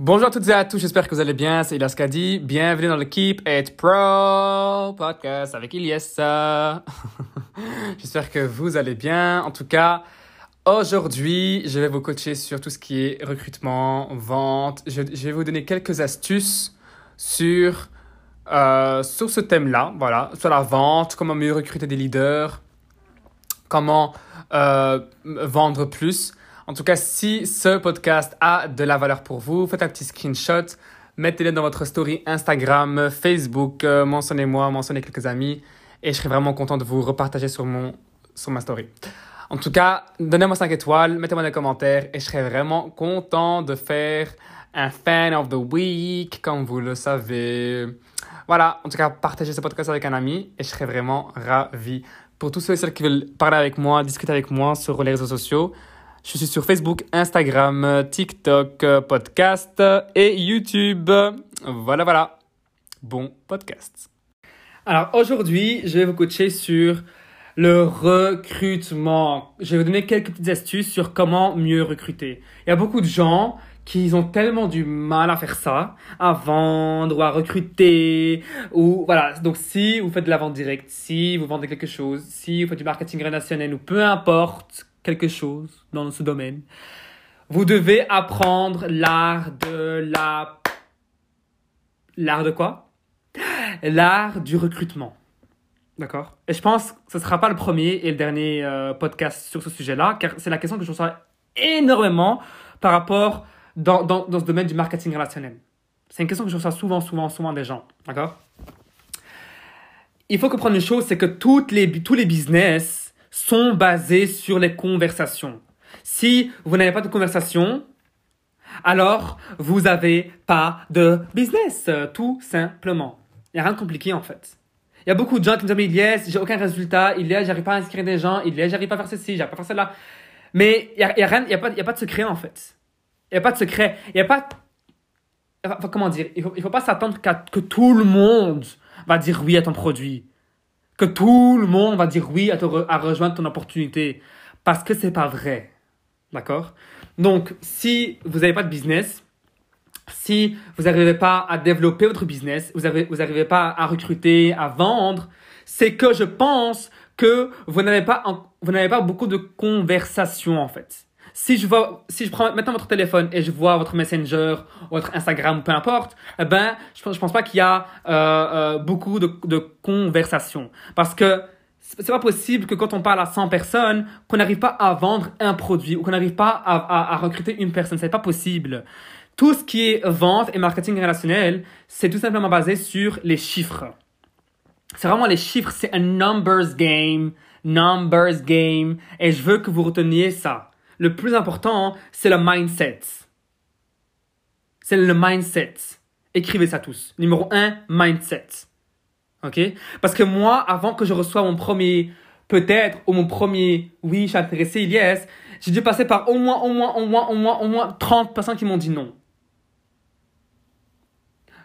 Bonjour à toutes et à tous, j'espère que vous allez bien, c'est Ilyas Kadi. Bienvenue dans le Keep It Pro podcast avec Ilyas. j'espère que vous allez bien. En tout cas, aujourd'hui, je vais vous coacher sur tout ce qui est recrutement, vente. Je, vais vous donner quelques astuces sur, euh, sur ce thème-là, voilà, sur la vente, comment mieux recruter des leaders, comment euh, vendre plus. En tout cas, si ce podcast a de la valeur pour vous, faites un petit screenshot, mettez-le dans votre story Instagram, Facebook, euh, mentionnez-moi, mentionnez quelques amis et je serai vraiment content de vous repartager sur, mon, sur ma story. En tout cas, donnez-moi 5 étoiles, mettez-moi des commentaires et je serai vraiment content de faire un fan of the week, comme vous le savez. Voilà, en tout cas, partagez ce podcast avec un ami et je serai vraiment ravi. Pour tous ceux et celles qui veulent parler avec moi, discuter avec moi sur les réseaux sociaux, je suis sur Facebook, Instagram, TikTok, podcast et YouTube. Voilà, voilà. Bon podcast. Alors aujourd'hui, je vais vous coacher sur le recrutement. Je vais vous donner quelques petites astuces sur comment mieux recruter. Il y a beaucoup de gens qui ont tellement du mal à faire ça, à vendre ou à recruter, ou voilà. Donc si vous faites de la vente directe, si vous vendez quelque chose, si vous faites du marketing relationnel ou peu importe quelque chose dans ce domaine, vous devez apprendre l'art de la... L'art de quoi? L'art du recrutement. D'accord? Et je pense que ce ne sera pas le premier et le dernier euh, podcast sur ce sujet-là, car c'est la question que je reçois énormément par rapport dans, dans, dans ce domaine du marketing relationnel. C'est une question que je reçois souvent, souvent, souvent des gens. D'accord? Il faut comprendre une chose, c'est que toutes les, tous les business sont basés sur les conversations. Si vous n'avez pas de conversation, alors vous n'avez pas de business, tout simplement. Il n'y a rien de compliqué en fait. Il y a beaucoup de gens qui me disent, yes, j'ai aucun résultat, il est, j'arrive pas à inscrire des gens, il est, j'arrive pas à faire ceci, j'arrive pas à faire cela. Mais il n'y a, y a, rien, a, pas, a pas de secret en fait. Il n'y a pas de secret. Il n'y a pas. Comment dire? Il ne faut, pas s'attendre que tout le monde va dire oui à ton produit que tout le monde va dire oui à, te à rejoindre ton opportunité. Parce que c'est pas vrai. D'accord? Donc, si vous n'avez pas de business, si vous n'arrivez pas à développer votre business, vous n'arrivez vous pas à recruter, à vendre, c'est que je pense que vous n'avez pas, vous n'avez pas beaucoup de conversations en fait si je vois, si je prends maintenant votre téléphone et je vois votre Messenger, votre Instagram, peu importe, eh ben, je, je pense pas qu'il y a euh, euh, beaucoup de, de conversations. Parce que c'est pas possible que quand on parle à 100 personnes, qu'on n'arrive pas à vendre un produit ou qu'on n'arrive pas à, à, à, recruter une personne. C'est pas possible. Tout ce qui est vente et marketing relationnel, c'est tout simplement basé sur les chiffres. C'est vraiment les chiffres, c'est un numbers game, numbers game, et je veux que vous reteniez ça le plus important, c'est le mindset. C'est le mindset. Écrivez ça tous. Numéro un, mindset. OK? Parce que moi, avant que je reçoive mon premier peut-être ou mon premier oui, je suis intéressé, yes, j'ai dû passer par au moins, au moins, au moins, au moins, au moins 30 personnes qui m'ont dit non.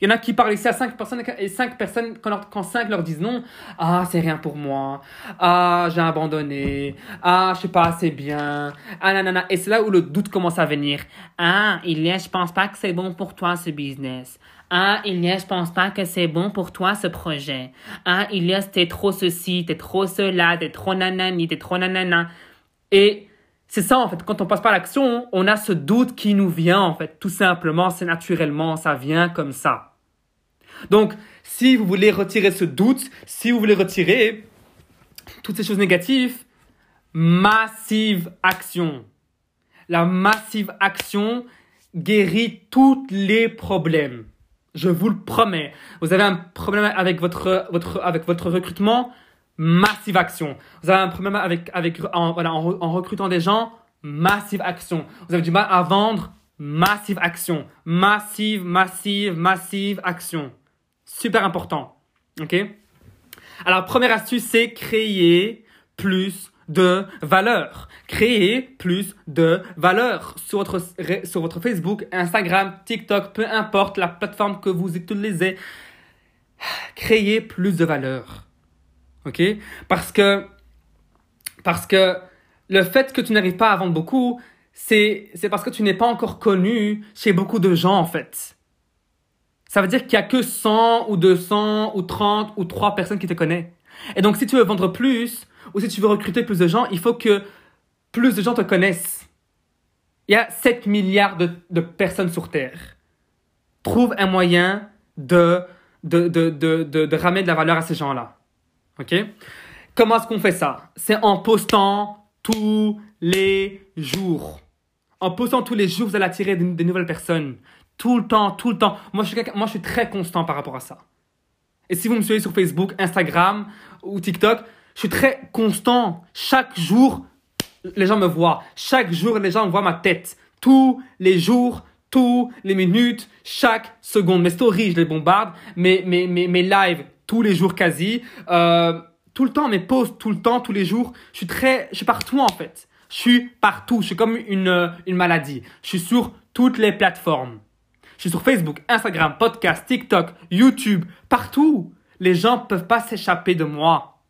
Il y en a qui parlent ici à 5 personnes et 5 personnes, quand, leur, quand 5 leur disent non, ah, c'est rien pour moi. Ah, j'ai abandonné. Ah, je suis pas assez bien. Ah, nanana. Et c'est là où le doute commence à venir. Ah, il est, je pense pas que c'est bon pour toi ce business. Ah, Ilias, je pense pas que c'est bon pour toi ce projet. Ah, Ilias, t'es trop ceci, t'es trop cela, t'es trop nanani, t'es trop nanana. Et c'est ça, en fait, quand on passe par l'action, on a ce doute qui nous vient, en fait. Tout simplement, c'est naturellement, ça vient comme ça. Donc, si vous voulez retirer ce doute, si vous voulez retirer toutes ces choses négatives, massive action. La massive action guérit tous les problèmes. Je vous le promets. Vous avez un problème avec votre, votre, avec votre recrutement, massive action. Vous avez un problème avec, avec, en, recrutant des gens, massive action. Vous avez du mal à vendre, massive action. Massive, massive, massive action. Super important. OK? Alors, première astuce, c'est créer plus de valeur. Créez plus de valeur sur votre, sur votre Facebook, Instagram, TikTok, peu importe la plateforme que vous utilisez. Créez plus de valeur. OK? Parce que parce que le fait que tu n'arrives pas à vendre beaucoup, c'est c'est parce que tu n'es pas encore connu chez beaucoup de gens en fait. Ça veut dire qu'il y a que 100 ou 200 ou 30 ou 3 personnes qui te connaissent. Et donc si tu veux vendre plus ou si tu veux recruter plus de gens, il faut que plus de gens te connaissent. Il y a 7 milliards de, de personnes sur Terre. Trouve un moyen de, de, de, de, de ramener de la valeur à ces gens-là. OK? Comment est-ce qu'on fait ça? C'est en postant tous les jours. En postant tous les jours, vous allez attirer des, nouvelles personnes. Tout le temps, tout le temps. Moi je, suis, moi, je suis très constant par rapport à ça. Et si vous me suivez sur Facebook, Instagram ou TikTok, je suis très constant. Chaque jour, les gens me voient. Chaque jour, les gens voient ma tête. Tous les jours, tous les minutes, chaque seconde. Mes stories, je les bombarde. Mes, mes, mes, mes lives, tous les jours quasi. Euh, tout le temps, mes posts, tout le temps, tous les jours. Je suis très, je suis partout en fait. Je suis partout. Je suis comme une, une maladie. Je suis sur toutes les plateformes. Je suis sur Facebook, Instagram, podcast, TikTok, YouTube, partout. Les gens peuvent pas s'échapper de moi.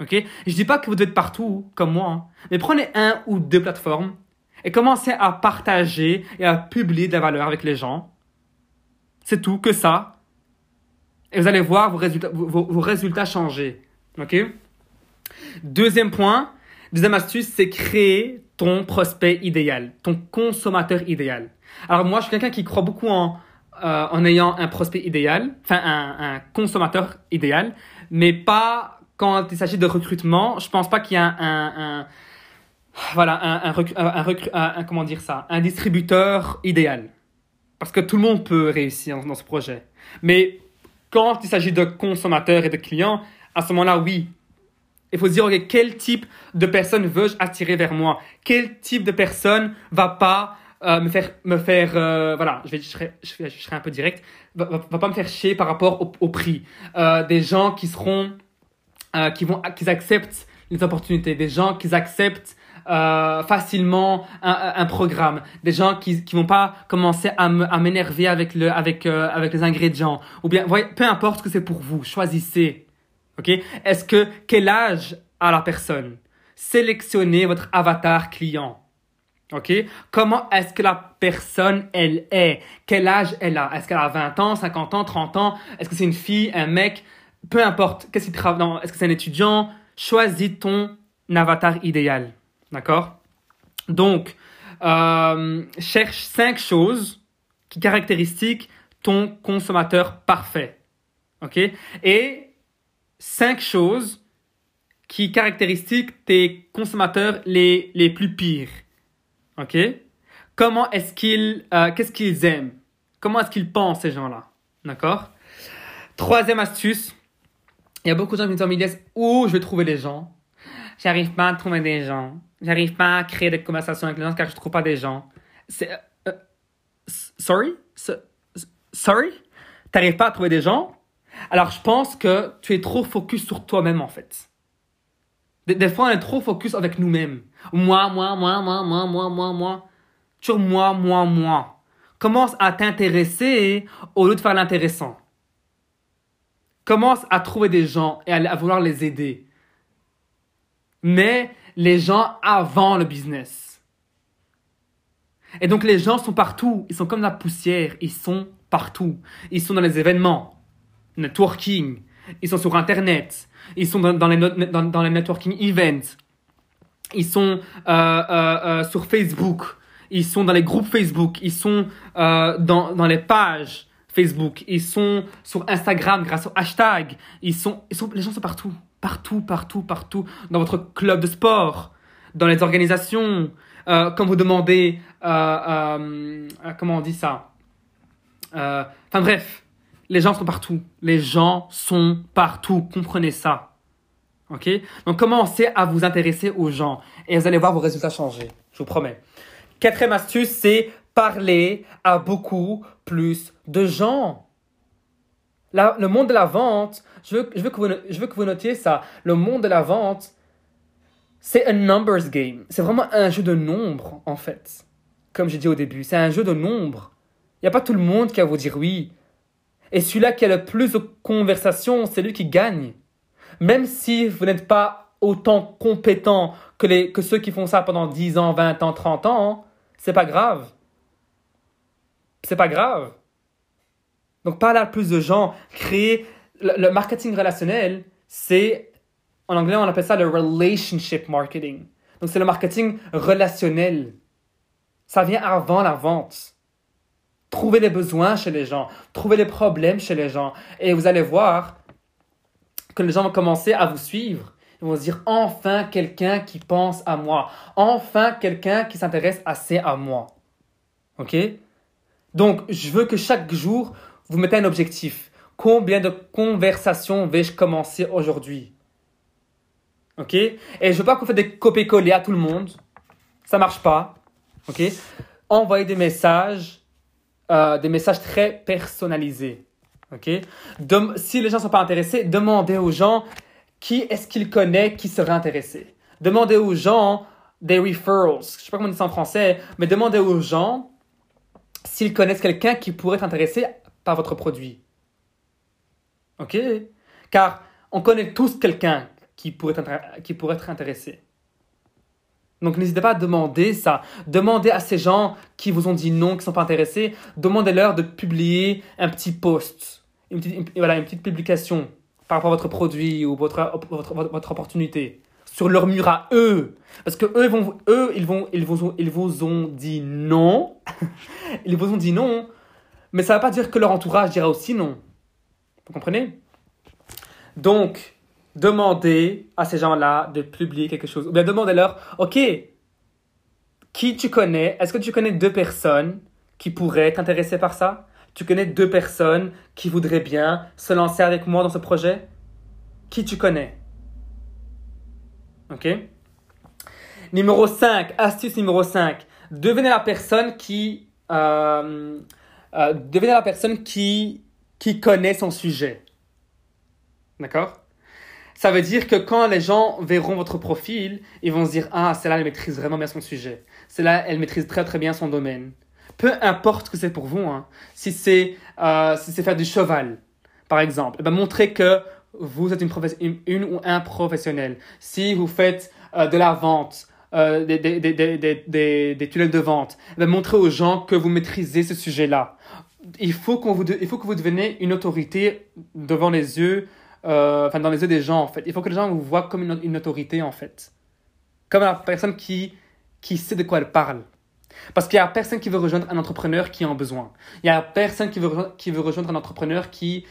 Ok? Je dis pas que vous devez être partout comme moi, hein. mais prenez un ou deux plateformes et commencez à partager et à publier de la valeur avec les gens. C'est tout, que ça. Et vous allez voir vos résultats, vos, résultats changer. Ok? Deuxième point, deuxième astuce, c'est créer ton prospect idéal, ton consommateur idéal. Alors moi, je suis quelqu'un qui croit beaucoup en, euh, en ayant un prospect idéal, enfin un, un consommateur idéal, mais pas quand il s'agit de recrutement, je pense pas qu'il y a un, un, voilà, un, un, un, comment dire ça, un distributeur idéal. Parce que tout le monde peut réussir dans, ce projet. Mais quand il s'agit de consommateurs et de clients, à ce moment-là, oui. Il faut se dire, ok, quel type de personne veux-je attirer vers moi? Quel type de personne va pas euh, me faire, me faire euh, voilà, je, vais, je, serai, je, serai, un peu direct, va, va, pas me faire chier par rapport au, prix. Euh, des gens qui seront qui vont, qu'ils acceptent les opportunités, des gens qui acceptent euh, facilement un, un, programme, des gens qui qui vont pas commencer à m'énerver avec le avec euh, avec les ingrédients. Ou bien voyez, peu importe ce que c'est pour vous, choisissez. OK? Est-ce que quel âge a la personne? Sélectionnez votre avatar client. OK? Comment est-ce que la personne elle est? Quel âge elle a? Est-ce qu'elle a 20 ans, 50 ans, 30 ans? Est-ce que c'est une fille, un mec? Peu importe, qu'est-ce qu'il travaille, est-ce que c'est un étudiant, choisis ton avatar idéal. D'accord? Donc, euh, cherche cinq choses qui caractérisent ton consommateur parfait. OK? Et cinq choses qui caractérisent tes consommateurs les, les plus pires. OK? Comment est-ce qu'ils, euh, qu'est-ce qu'ils aiment? Comment est-ce qu'ils pensent, ces gens-là? D'accord? Troisième astuce, il y a beaucoup de gens qui me disent où je vais trouver des gens. J'arrive pas à trouver des gens. J'arrive pas à créer des conversations avec les gens car je trouve pas des gens. C'est euh, euh, sorry, sorry, t'arrives pas à trouver des gens? Alors je pense que tu es trop focus sur toi-même en fait. Des, fois on est trop focus avec nous-mêmes. Moi, moi, moi, moi, moi, moi, moi, moi. Sur moi, moi, moi. Commence à t'intéresser au lieu de faire l'intéressant. Commence à trouver des gens et à, vouloir les aider. Mais les gens avant le business. Et donc les gens sont partout. Ils sont comme la poussière. Ils sont partout. Ils sont dans les événements, networking. Ils sont sur Internet. Ils sont dans, les, dans, les networking events. Ils sont euh, euh, euh, sur Facebook. Ils sont dans les groupes Facebook. Ils sont dans, dans les pages. Facebook, ils sont sur Instagram grâce au hashtag, ils sont, ils sont, les gens sont partout, partout, partout, partout, dans votre club de sport, dans les organisations, euh, quand vous demandez, euh, euh, comment on dit ça, enfin bref, les gens sont partout, les gens sont partout, comprenez ça. Ok? Donc commencez à vous intéresser aux gens et vous allez voir vos résultats changer, je vous promets. Quatrième astuce, c'est parler à beaucoup plus de gens. Le monde de la vente, je veux, je, veux que vous, je veux que vous notiez ça, le monde de la vente, c'est un numbers game. C'est vraiment un jeu de nombres, en fait. Comme j'ai dit au début, c'est un jeu de nombres. Il n'y a pas tout le monde qui va vous dire oui. Et celui-là qui a le plus de conversations, c'est lui qui gagne. Même si vous n'êtes pas autant compétent que, les, que ceux qui font ça pendant 10 ans, 20 ans, 30 ans, c'est pas grave. C'est pas grave. Donc, parler à plus de gens, créer le marketing relationnel, c'est en anglais, on appelle ça le relationship marketing. Donc, c'est le marketing relationnel. Ça vient avant la vente. Trouver les besoins chez les gens, trouver les problèmes chez les gens. Et vous allez voir que les gens vont commencer à vous suivre. Ils vont se dire enfin quelqu'un qui pense à moi. Enfin quelqu'un qui s'intéresse assez à moi. OK? Donc, je veux que chaque jour, vous mettez un objectif. Combien de conversations vais-je commencer aujourd'hui? Ok? Et je veux pas qu'on fasse des copier-coller à tout le monde. Ça marche pas. Ok? Envoyez des messages, euh, des messages très personnalisés. Ok? Si les gens sont pas intéressés, demandez aux gens qui est-ce qu'ils connaissent qui serait intéressé. Demandez aux gens des referrals. Je sais pas comment on dit ça en français, mais demandez aux gens s'ils connaissent quelqu'un qui pourrait être par votre produit. Ok? Car on connaît tous quelqu'un qui pourrait être, qui pourrait être intéressé. Donc n'hésitez pas à demander ça. Demandez à ces gens qui vous ont dit non, qui ne sont pas intéressés, demandez-leur de publier un petit post, une petite, voilà, une petite publication par rapport à votre produit ou votre, votre, votre, opportunité sur leur mur à eux. Parce que eux, vont, eux ils, vont, ils, ils vous ont dit non. ils vous ont dit non. Mais ça ne veut pas dire que leur entourage dira aussi non. Vous comprenez? Donc, demandez à ces gens-là de publier quelque chose. Ou bien demandez-leur, OK, qui tu connais? Est-ce que tu connais deux personnes qui pourraient être intéressées par ça? Tu connais deux personnes qui voudraient bien se lancer avec moi dans ce projet? Qui tu connais? OK? Numéro 5, astuce numéro 5. Devenez la personne qui... Euh, euh, la personne qui, qui connaît son sujet. D'accord? Ça veut dire que quand les gens verront votre profil, ils vont se dire Ah, celle-là, elle maîtrise vraiment bien son sujet. Celle-là, elle maîtrise très très bien son domaine. Peu importe que c'est pour vous, hein. si c'est euh, si faire du cheval, par exemple, eh ben, montrez que vous êtes une, une, ou un professionnel. Si vous faites euh, de la vente, euh, des, des, des, des, tunnels de vente, eh ben, montrez aux gens que vous maîtrisez ce sujet-là. Il faut, qu'on vous il faut que vous deveniez une autorité devant les yeux euh, enfin dans les yeux des gens en fait. Il faut que les gens vous voient comme une, autorité en fait. Comme la personne qui, qui sait de quoi elle parle. Parce qu'il n'y a personne qui veut rejoindre un entrepreneur qui en a besoin. Il n'y a personne qui veut, qui veut rejoindre un entrepreneur qui,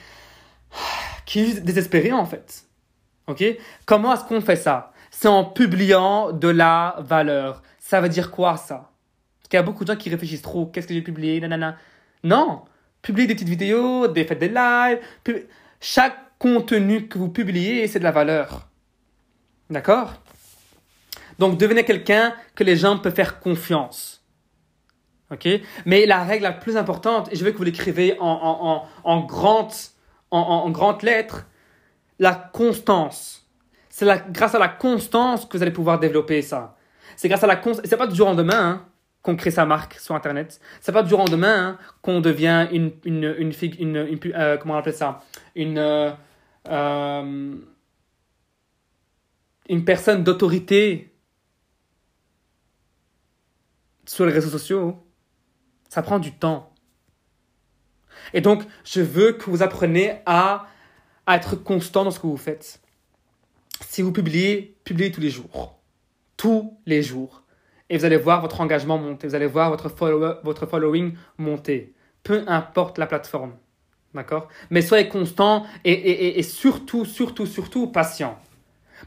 qui est désespéré en fait. Ok? Comment est-ce qu'on fait ça? C'est en publiant de la valeur. Ça veut dire quoi ça? Parce qu'il y a beaucoup de gens qui réfléchissent trop. Qu'est-ce que j'ai publié? Nanana. Non Publier des petites vidéos, des faites des lives. Chaque contenu que vous publiez, c'est de la valeur. D'accord? Donc devenez quelqu'un que les gens peuvent faire confiance. OK? Mais la règle la plus importante, et je veux que vous l'écrivez en, en, en, grande, en, grande lettres, la constance. C'est grâce à la constance que vous allez pouvoir développer ça. C'est grâce à la constance. C'est pas du jour au lendemain hein, qu'on crée sa marque sur Internet. C'est pas du jour au lendemain hein, qu'on devient une, une, une, une, une euh, comment on appelle ça? Une. Euh, euh, une personne d'autorité sur les réseaux sociaux, ça prend du temps. Et donc, je veux que vous appreniez à, à être constant dans ce que vous faites. Si vous publiez, publiez tous les jours. Tous les jours. Et vous allez voir votre engagement monter. Vous allez voir votre, votre following monter. Peu importe la plateforme. D'accord? Mais soyez constant et, et, et, surtout, surtout, surtout patient.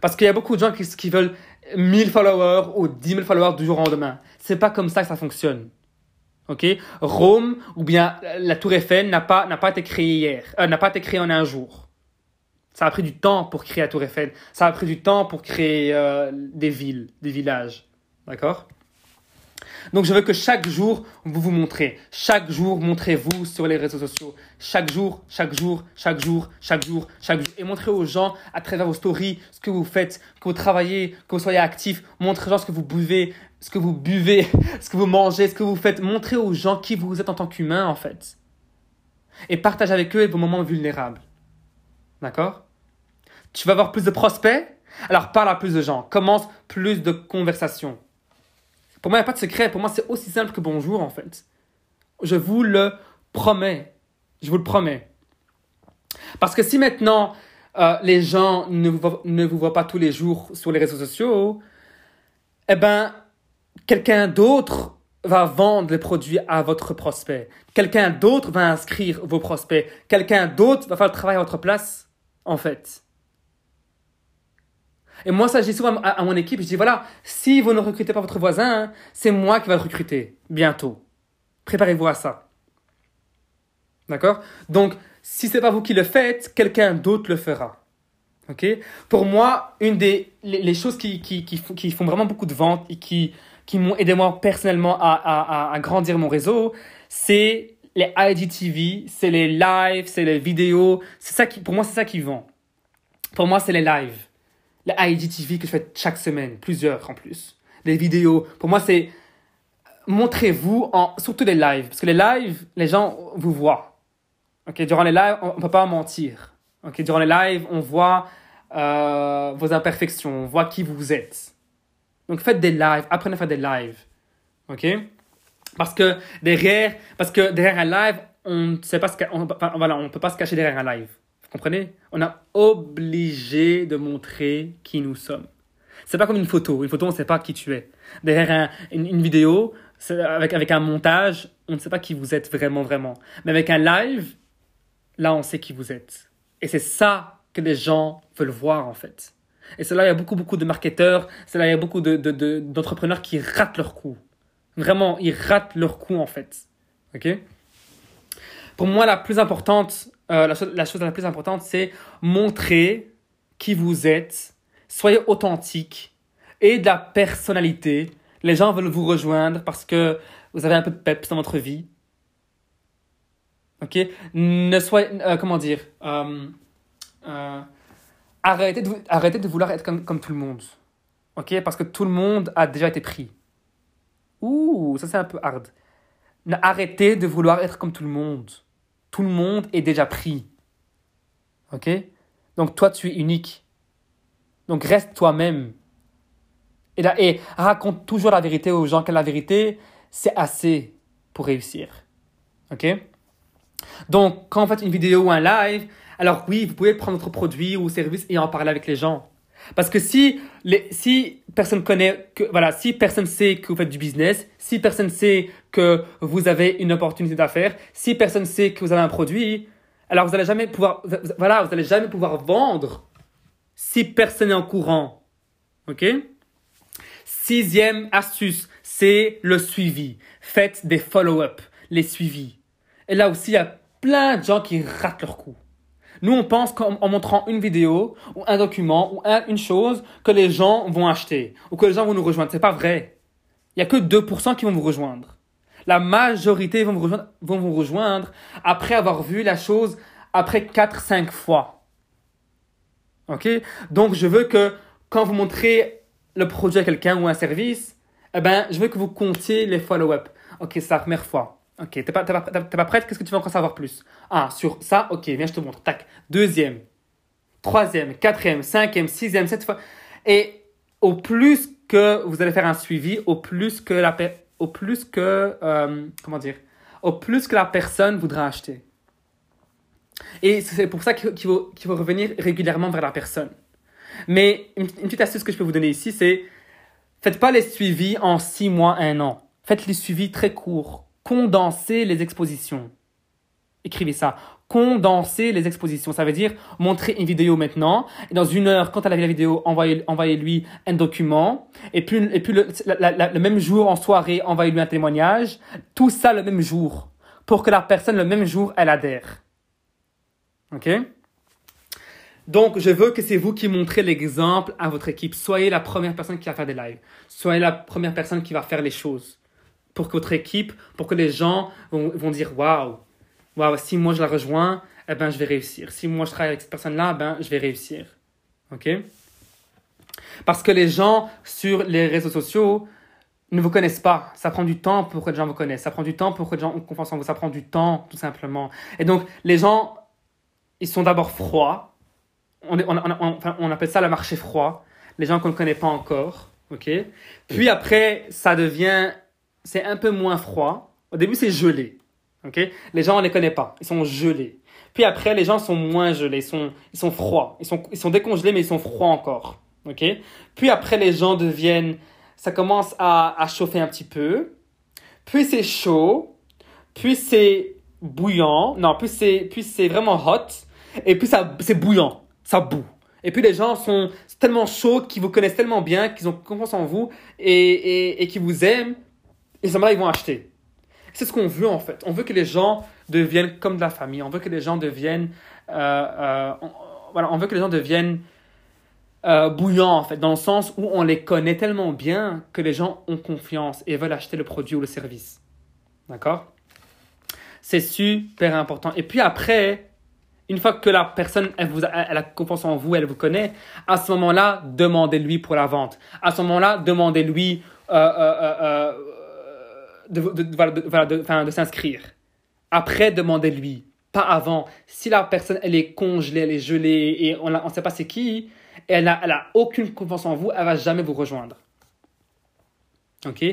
Parce qu'il y a beaucoup de gens qui, qui veulent 1000 followers ou 10 000 followers du jour au lendemain. C'est pas comme ça que ça fonctionne. Ok? Rome ou bien la Tour Eiffel n'a pas, n'a pas été créée hier, euh, n'a pas été créée en un jour. Ça a pris du temps pour créer la Tour Eiffel. Ça a pris du temps pour créer euh, des villes, des villages. D'accord? Donc, je veux que chaque jour, vous vous montrez. Chaque jour, montrez-vous sur les réseaux sociaux. Chaque jour, chaque jour, chaque jour, chaque jour, chaque jour. Et montrez aux gens à travers vos stories ce que vous faites, que vous travaillez, que vous soyez actif. Montrez aux gens ce que vous buvez, ce que vous buvez, ce que vous mangez, ce que vous faites. Montrez aux gens qui vous êtes en tant qu'humain, en fait. Et partagez avec eux vos moments vulnérables. D'accord? Tu vas avoir plus de prospects? Alors parle à plus de gens. Commence plus de conversations. Pour moi, il n'y a pas de secret. Pour moi, c'est aussi simple que bonjour, en fait. Je vous le promets. Je vous le promets. Parce que si maintenant, euh, les gens ne vous, ne vous voient pas tous les jours sur les réseaux sociaux, eh ben, quelqu'un d'autre va vendre les produits à votre prospect. Quelqu'un d'autre va inscrire vos prospects. Quelqu'un d'autre va faire le travail à votre place, en fait. Et moi, ça, dis souvent à, mon équipe, je dis voilà, si vous ne recrutez pas votre voisin, c'est moi qui vais le recruter bientôt. Préparez-vous à ça. D'accord? Donc, si c'est pas vous qui le faites, quelqu'un d'autre le fera. Ok? Pour moi, une des les, choses qui, qui, qui, qui, font vraiment beaucoup de ventes et qui, qui m'ont aidé moi personnellement à, à, à grandir mon réseau, c'est les IGTV, c'est les lives, c'est les vidéos. C'est ça qui, pour moi, c'est ça qui vend. Pour moi, c'est les lives les IGTV que je fais chaque semaine, plusieurs en plus. Les vidéos. Pour moi, c'est montrez-vous en surtout les lives parce que les lives, les gens vous voient. OK, durant les lives, on ne peut pas mentir. OK, durant les lives, on voit euh, vos imperfections, on voit qui vous êtes. Donc faites des lives, apprenez à faire des lives. OK? Parce que derrière parce que derrière un live, on ne peut pas se cacher derrière un live comprenez? On a obligé de montrer qui nous sommes. C'est pas comme une photo. Une photo, on ne sait pas qui tu es. Derrière une, vidéo, avec, avec un montage, on ne sait pas qui vous êtes vraiment, vraiment. Mais avec un live, là, on sait qui vous êtes. Et c'est ça que les gens veulent voir, en fait. Et c'est là, il y a beaucoup, beaucoup de marketeurs, c'est là, il y a beaucoup d'entrepreneurs de, de, qui ratent leur coup. Vraiment, ils ratent leur coup, en fait. OK? Pour moi, la plus importante euh, la, chose, la plus importante, c'est montrer qui vous êtes, soyez authentique et de la personnalité. Les gens veulent vous rejoindre parce que vous avez un peu de peps dans votre vie. Ok? Ne soyez. Euh, comment dire euh, arrêtez, de, arrêtez de vouloir être comme, comme tout le monde. Ok? Parce que tout le monde a déjà été pris. Ouh, ça c'est un peu hard. Arrêtez de vouloir être comme tout le monde tout le monde est déjà pris. Ok? Donc toi, tu es unique. Donc reste toi-même. Et, et raconte toujours la vérité aux gens, que la vérité, c'est assez pour réussir. Ok? Donc, quand vous faites une vidéo ou un live, alors oui, vous pouvez prendre votre produit ou service et en parler avec les gens. Parce que si, les, si personne connaît que, voilà, si personne sait que vous faites du business, si personne sait que vous avez une opportunité d'affaires, si personne sait que vous avez un produit, alors vous n'allez jamais pouvoir, voilà, vous allez jamais pouvoir vendre si personne n'est en courant. OK? Sixième astuce, c'est le suivi. Faites des follow-up, les suivis. Et là aussi, il y a plein de gens qui ratent leur coup. Nous, on pense qu'en montrant une vidéo ou un document ou une chose que les gens vont acheter ou que les gens vont nous rejoindre. C'est pas vrai. Il y a que 2% qui vont vous rejoindre. La majorité vont vous rejoindre, vont vous rejoindre après avoir vu la chose après 4-5 fois. Ok? Donc, je veux que quand vous montrez le produit à quelqu'un ou un service, eh ben, je veux que vous comptiez les follow-up. Ok, c'est la première fois. Ok, t'es pas, pas, pas prête? Qu'est-ce que tu veux encore savoir plus? Ah, sur ça, ok, viens, je te montre. Tac. Deuxième, troisième, quatrième, cinquième, sixième, cette fois. Et au plus que vous allez faire un suivi, au plus que la, au plus que, euh, comment dire, au plus que la personne voudra acheter. Et c'est pour ça qu'il faut, qu'il faut revenir régulièrement vers la personne. Mais une, une petite astuce que je peux vous donner ici, c'est faites pas les suivis en six mois, un an. Faites les suivis très courts condenser les expositions. Écrivez ça. Condenser les expositions. Ça veut dire montrer une vidéo maintenant. Et dans une heure, quand elle a vu la vidéo, envoyez-lui un document. Et puis, et puis le, le même jour, en soirée, envoyez-lui un témoignage. Tout ça le même jour. Pour que la personne, le même jour, elle adhère. OK? Donc, je veux que c'est vous qui montrez l'exemple à votre équipe. Soyez la première personne qui va faire des lives. Soyez la première personne qui va faire les choses. Pour que votre équipe, pour que les gens vont, vont dire waouh, waouh, si moi je la rejoins, eh ben je vais réussir. Si moi je travaille avec cette personne-là, eh ben je vais réussir. Ok? Parce que les gens sur les réseaux sociaux ne vous connaissent pas. Ça prend du temps pour que les gens vous connaissent. Ça prend du temps pour que les gens ont confiance en vous. Ça prend du temps, tout simplement. Et donc, les gens, ils sont d'abord froids. On, on, on, on, appelle ça le marché froid. Les gens qu'on ne connaît pas encore. ok? Puis après, ça devient. C'est un peu moins froid. Au début, c'est gelé. ok? Les gens, on ne les connaît pas. Ils sont gelés. Puis après, les gens sont moins gelés. Ils sont, ils sont froids. Ils sont, ils sont décongelés, mais ils sont froids encore. ok? Puis après, les gens deviennent ça commence à, à chauffer un petit peu. Puis c'est chaud. Puis c'est bouillant. Non, puis c'est, puis c'est vraiment hot. Et puis ça, c'est bouillant. Ça boue. Et puis les gens sont tellement chauds qu'ils vous connaissent tellement bien, qu'ils ont confiance en vous et, et, et qu'ils vous aiment. Et ce moment-là, ils vont acheter. C'est ce qu'on veut en fait. On veut que les gens deviennent comme de la famille. On veut que les gens deviennent. Euh, euh, voilà, on veut que les gens deviennent euh, bouillant en fait, dans le sens où on les connaît tellement bien que les gens ont confiance et veulent acheter le produit ou le service. D'accord? C'est super important. Et puis après, une fois que la personne elle, vous elle a confiance en vous, elle vous connaît, à ce moment-là, demandez-lui pour la vente. À ce moment-là, demandez-lui de, de, de, s'inscrire. Après, demandez-lui. Pas avant. Si la personne elle est congelée, elle est gelée et on ne sait pas c'est qui, elle n'a a aucune confiance en vous, elle va jamais vous rejoindre. Ok?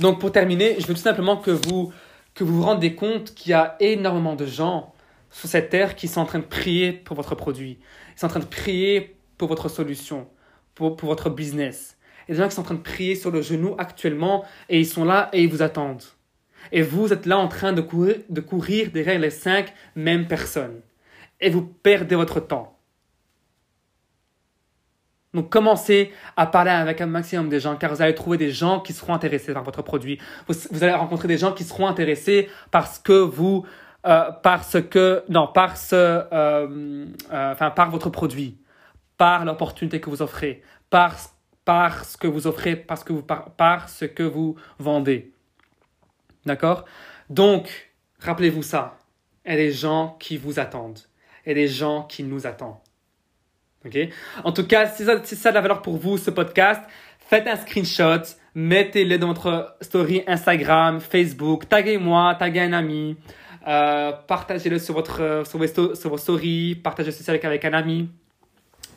Donc pour terminer, je veux tout simplement que vous que vous vous rendez compte qu'il y a énormément de gens sur cette terre qui sont en train de prier pour votre produit. Ils sont en train de prier pour votre solution, pour, pour votre business. Il y a des gens qui sont en train de prier sur le genou actuellement et ils sont là et ils vous attendent. Et vous êtes là en train de courir, de courir derrière les cinq mêmes personnes. Et vous perdez votre temps. Donc commencez à parler avec un maximum de gens car vous allez trouver des gens qui seront intéressés par votre produit. Vous, allez rencontrer des gens qui seront intéressés parce que vous, euh, parce que, non, par euh, euh, enfin, par votre produit, par l'opportunité que vous offrez, par, par ce que vous offrez, parce que vous, par, par ce que vous vendez. D'accord? Donc, rappelez-vous ça. Il y a des gens qui vous attendent. Il y a des gens qui nous attendent. En tout cas, si ça, a de la valeur pour vous, ce podcast, faites un screenshot, mettez-le dans votre story Instagram, Facebook, taguez-moi, taguez un ami, euh, partagez-le sur votre sur vos, sur vos stories, partagez ceci avec, avec un ami.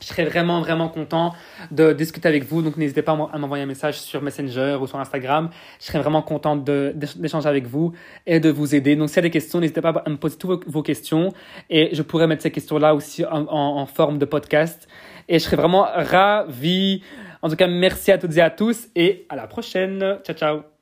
Je serais vraiment, vraiment content de discuter avec vous. Donc, n'hésitez pas à m'envoyer un message sur Messenger ou sur Instagram. Je serais vraiment content d'échanger avec vous et de vous aider. Donc, s'il y a des questions, n'hésitez pas à me poser toutes vos, questions et je pourrais mettre ces questions-là aussi en, en forme de podcast. Et je serais vraiment ravi. En tout cas, merci à toutes et à tous et à la prochaine. Ciao, ciao.